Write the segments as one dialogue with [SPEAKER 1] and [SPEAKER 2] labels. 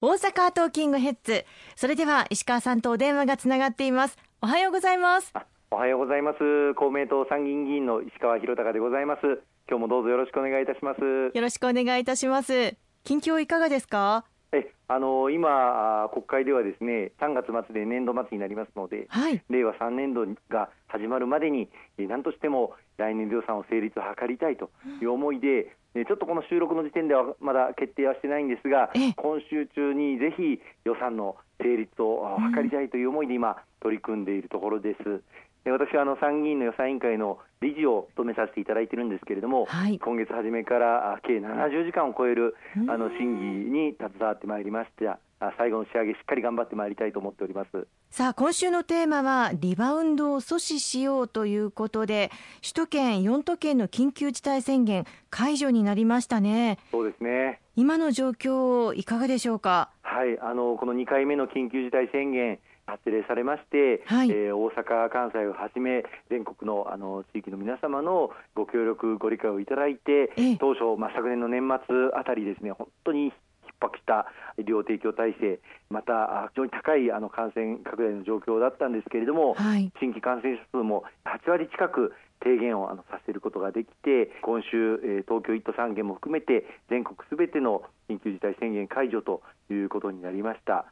[SPEAKER 1] 大阪トーキングヘッズ。それでは石川さんとお電話がつながっています。おはようございます。
[SPEAKER 2] おはようございます。公明党参議院議員の石川博隆でございます。今日もどうぞよろしくお願いいたします。
[SPEAKER 1] よろしくお願いいたします。近況いかがですか？
[SPEAKER 2] えあの今、国会ではですね3月末で年度末になりますので、
[SPEAKER 1] はい、
[SPEAKER 2] 令和3年度が始まるまでに何としても来年度予算を成立を図りたいという思いで、うん、ちょっとこの収録の時点ではまだ決定はしてないんですが、今週中にぜひ予算の成立を図りたいという思いで今、取り組んでいるところです。私はあの参議院の予算委員会の理事を務めさせていただいているんですけれども、はい、今月初めから計70時間を超えるあの審議に携わってまいりました。最後の仕上げしっかり頑張ってまいりたいと思っております
[SPEAKER 1] さあ今週のテーマはリバウンドを阻止しようということで首都圏4都県の緊急事態宣言解除になりましたね。
[SPEAKER 2] そうですね。
[SPEAKER 1] 今の状況いかがでしょうか？
[SPEAKER 2] はいあのこの2回目の緊急事態宣言発令されまして、はい、えー、大阪、関西をはじめ全国のあの地域の皆様のご協力、ご理解をいただいて、当初、まあ、昨年の年末あたりですね本当に逼迫した医療提供体制、また非常に高いあの感染拡大の状況だったんですけれども、はい、新規感染者数も8割近く提言をあのさせることができて今週、えー、東京1都3県も含めて全国すべての緊急事態宣言解除ということになりました。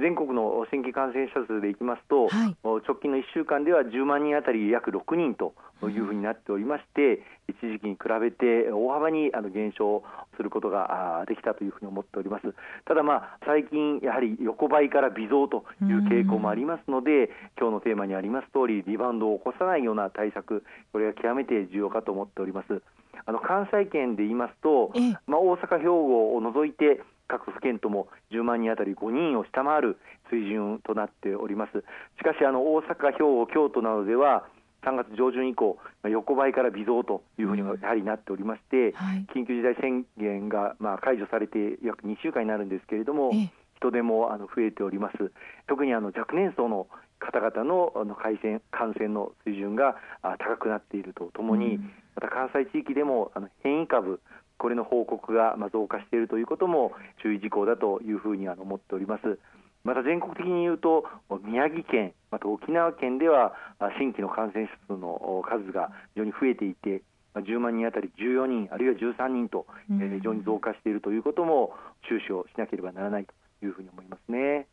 [SPEAKER 2] 全国の新規感染者数でいきますと、はい、直近の1週間では10万人当たり約6人というふうになっておりまして、一時期に比べて大幅にあの減少することができたというふうに思っております。ただ、まあ、最近、やはり横ばいから微増という傾向もありますので、今日のテーマにあります通り、リバウンドを起こさないような対策、これが極めて重要かと思っております。あの関西圏で言いますと、まあ、大阪、兵庫を除いて各府県とも10万人当たり5人を下回る水準となっております。しかしあの大阪、兵庫、京都などでは3月上旬以降、横ばいから微増というふうにやはりなっておりまして、はい、緊急事態宣言がまあ解除されて約2週間になるんですけれども、人手もあの増えております。特にあの若年層の方々のあの感染感染の水準が高くなっているとともに、また関西地域でもあの変異株これの報告が増加しているということも注意事項だというふうに思っております。また全国的に言うと宮城県、また沖縄県では新規の感染者数の数が非常に増えていて10万人当たり14人あるいは13人と非常に増加しているということも注視をしなければならないというふうに思いますね。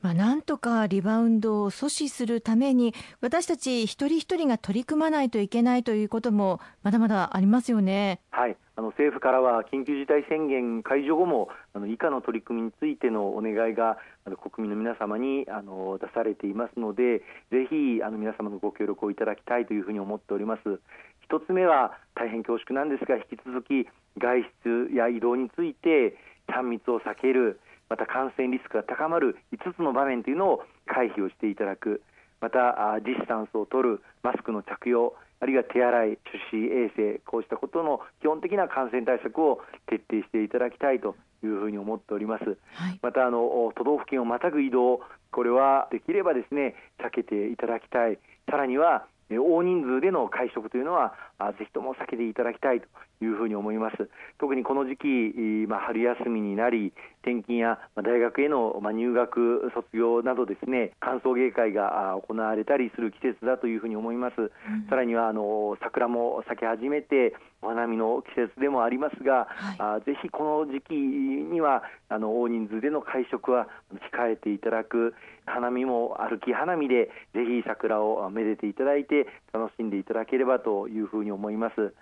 [SPEAKER 1] まあ、なんとかリバウンドを阻止するために私たち一人一人が取り組まないといけないということもまだまだありますよね。
[SPEAKER 2] はいあの政府からは緊急事態宣言解除後もあの以下の取り組みについてのお願いがあの国民の皆様にあの出されていますのでぜひあの皆様のご協力をいただきたいというふうに思っております。一つ目は大変恐縮なんですが引き続き外出や移動について3密を避けるまた感染リスクが高まる5つの場面というのを回避をしていただく。またディスタンスを取るマスクの着用あるいは手洗い、手指衛生こうしたことの基本的な感染対策を徹底していただきたいというふうに思っております、はい、またあの都道府県をまたぐ移動これはできればですね避けていただきたい。さらには大人数での会食というのはぜひとも避けていただきたいというふうに思います。特にこの時期、まあ、春休みになり、転勤や大学への入学、卒業などですね、歓送迎会が行われたりする季節だというふうに思います。うん、さらにはあの桜も咲き始めて、お花見の季節でもありますが、はい、ぜひこの時期にはあの大人数での会食は控えていただく、花見も歩き花見でぜひ桜をめでていただいて楽しんでいただければというふうに思います。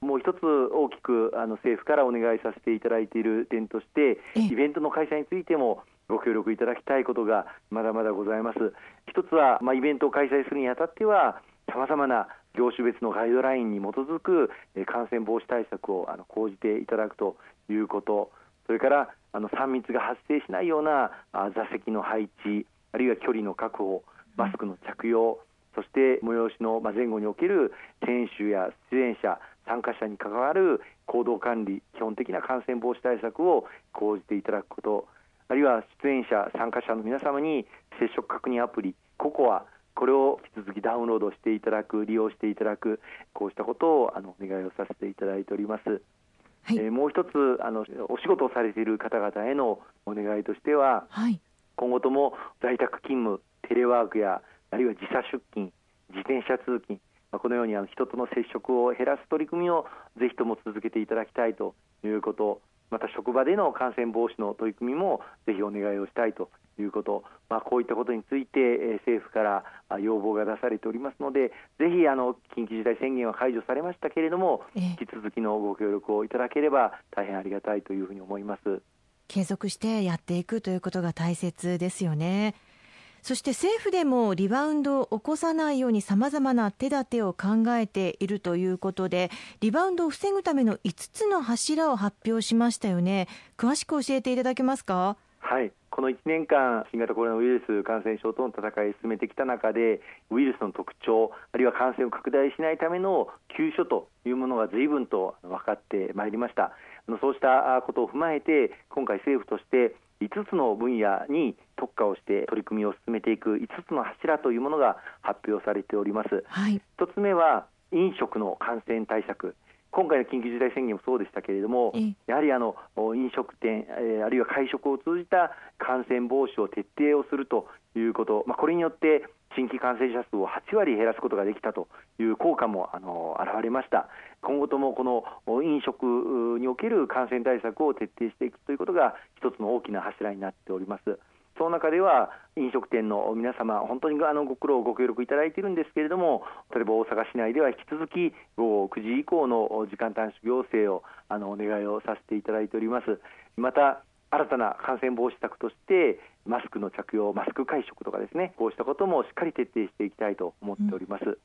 [SPEAKER 2] もう一つ大きくあの政府からお願いさせていただいている点としてイベントの開催についてもご協力いただきたいことがまだまだございます。一つは、まあ、イベントを開催するにあたってはさまざまな業種別のガイドラインに基づく感染防止対策をあの講じていただくということ。それからあの3密が発生しないような座席の配置あるいは距離の確保マスクの着用そして催しの前後における選手や出演者参加者に関わる行動管理基本的な感染防止対策を講じていただくこと。あるいは出演者参加者の皆様に接触確認アプリココアこれを引き続きダウンロードしていただく利用していただくこうしたことをあのお願いをさせていただいております。はい、えー、もう一つあのお仕事をされている方々へのお願いとしては、はい、今後とも在宅勤務テレワークやあるいは時差出勤自転車通勤まあ、このようにあの人との接触を減らす取り組みをぜひとも続けていただきたいということまた職場での感染防止の取り組みもぜひお願いをしたいということ、まあ、こういったことについて、え政府から要望が出されておりますのでぜひあの緊急事態宣言は解除されましたけれども、引き続きのご協力をいただければ大変ありがたいというふうに思います。
[SPEAKER 1] 継続してやっていくということが大切ですよね。そして政府でもリバウンドを起こさないようにさまざまな手立てを考えているということでリバウンドを防ぐための5つの柱を発表しましたよね。詳しく教えていただけますか？
[SPEAKER 2] はいこの1年間、新型コロナウイルス感染症との戦いを進めてきた中で、ウイルスの特徴、あるいは感染を拡大しないための急所というものが随分と分かってまいりました。そうしたことを踏まえて、今回、政府として5つの分野に特化をして取り組みを進めていく5つの柱というものが発表されております。はい、1つ目は飲食の感染対策今回の緊急事態宣言もそうでしたけれども、やはりあの飲食店、あるいは会食を通じた感染防止を徹底をするということ、まあ、これによって新規感染者数を8割減らすことができたという効果もあの現れました。今後ともこの飲食における感染対策を徹底していくということが一つの大きな柱になっております。その中では飲食店の皆様、本当にあのご苦労、ご協力いただいているんですけれども、例えば大阪市内では引き続き午後9時以降の時間短縮要請をあのお願いをさせていただいております。また新たな感染防止策としてマスクの着用、マスク会食とかですね、こうしたこともしっかり徹底していきたいと思っております。うん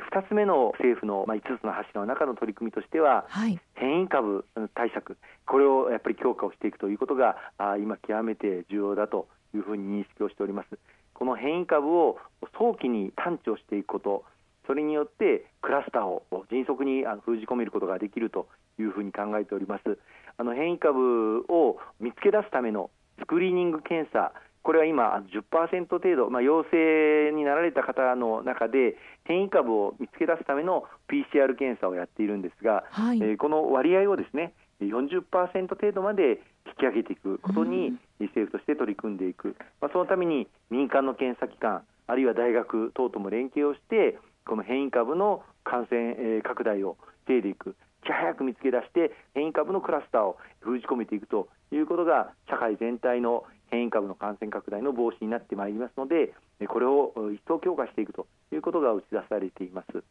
[SPEAKER 2] 2つ目の政府の、まあ、5つの柱の中の取り組みとしては、はい、変異株対策、これをやっぱり強化をしていくということがあ今、極めて重要だというふうに認識をしております。この変異株を早期に探知をしていくこと、それによってクラスターを迅速に封じ込めることができるというふうに考えております。あの変異株を見つけ出すためのスクリーニング検査、これは今10%程度、まあ、陽性になられた方の中で変異株を見つけ出すための PCR 検査をやっているんですが、はい、えー、この割合をですね40%程度まで引き上げていくことに政府として取り組んでいく、まあ、そのために民間の検査機関あるいは大学等とも連携をしてこの変異株の感染拡大を防いでいく。いち早く見つけ出して変異株のクラスターを封じ込めていくということが社会全体の変異株の感染拡大の防止になってまいりますのでこれを一層強化していくということが打ち出されています。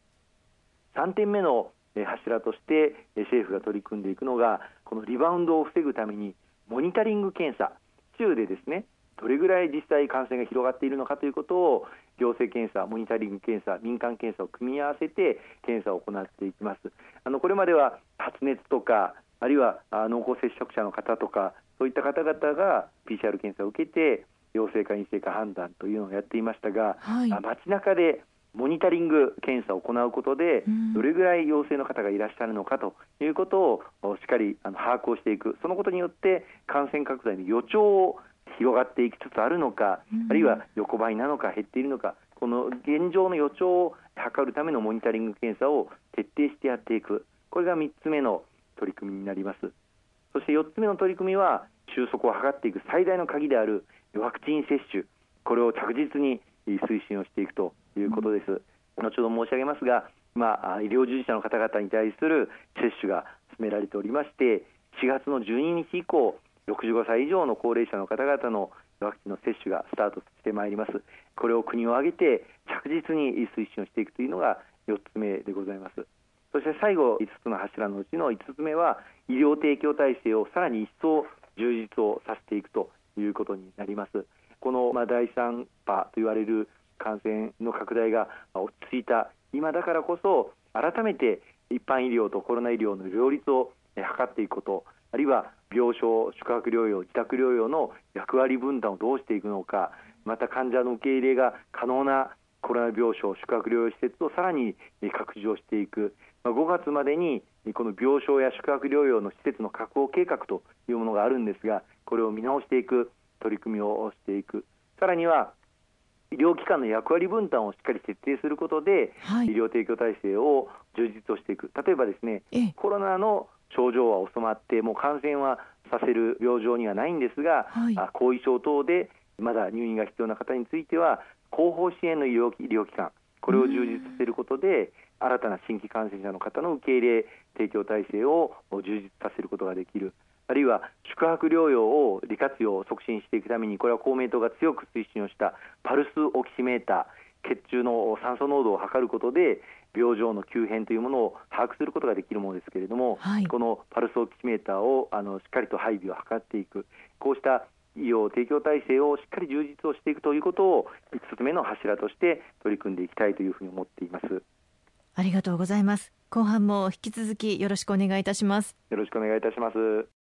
[SPEAKER 2] 3点目の柱として政府が取り組んでいくのがこのリバウンドを防ぐためにモニタリング検査中でですねどれぐらい実際感染が広がっているのかということを行政検査、モニタリング検査、民間検査を組み合わせて検査を行っていきます。あのこれまでは発熱とかあるいは濃厚接触者の方とかそういった方々が PCR 検査を受けて陽性か陰性か判断というのをやっていましたが、はい、街中でモニタリング検査を行うことで、どれぐらい陽性の方がいらっしゃるのかということをしっかり把握をしていく、そのことによって感染拡大の予兆を広がっていきつつあるのか、あるいは横ばいなのか減っているのか、この現状の予兆を測るためのモニタリング検査を徹底してやっていく、これが3つ目の取り組みになります。そして4つ目の取り組みは収束を図っていく最大の鍵であるワクチン接種。これを着実に推進をしていくということです、後ほど申し上げますが、まあ、医療従事者の方々に対する接種が進められておりまして4月の12日以降65歳以上の高齢者の方々のワクチンの接種がスタートしてまいります。これを国を挙げて着実に推進をしていくというのが4つ目でございます。そして最後5つの柱のうちの5つ目は医療提供体制をさらに一層充実をさせていくということになります。この、まあ、第3波と言われる感染の拡大が落ち着いた。今だからこそ改めて一般医療とコロナ医療の両立を図っていくこと。あるいは病床、宿泊療養、自宅療養の役割分担をどうしていくのか。また患者の受け入れが可能なコロナ病床、宿泊療養施設をさらに拡充していく、5月までにこの病床や宿泊療養の施設の確保計画というものがあるんですがこれを見直していく取り組みをしていく。さらには医療機関の役割分担をしっかり徹底することで、はい、医療提供体制を充実をしていく。例えばですねコロナの症状は収まってもう感染はさせる病状にはないんですが、はい、後遺症等でまだ入院が必要な方については後方支援の医療医療機関これを充実させることで新たな新規感染者の方の受け入れ提供体制を充実させることができるあるいは宿泊療養を利活用を促進していくためにこれは公明党が強く推進をしたパルスオキシメーター血中の酸素濃度を測ることで病状の急変というものを把握することができるものですけれども、はい、このパルスオキシメーターをあのしっかりと配備を図っていく。こうした医療提供体制をしっかり充実をしていくということを5つ目の柱として取り組んでいきたいというふうに思っています。
[SPEAKER 1] ありがとうございます。後半も引き続きよろしくお願いいたします。
[SPEAKER 2] よろしくお願いいたします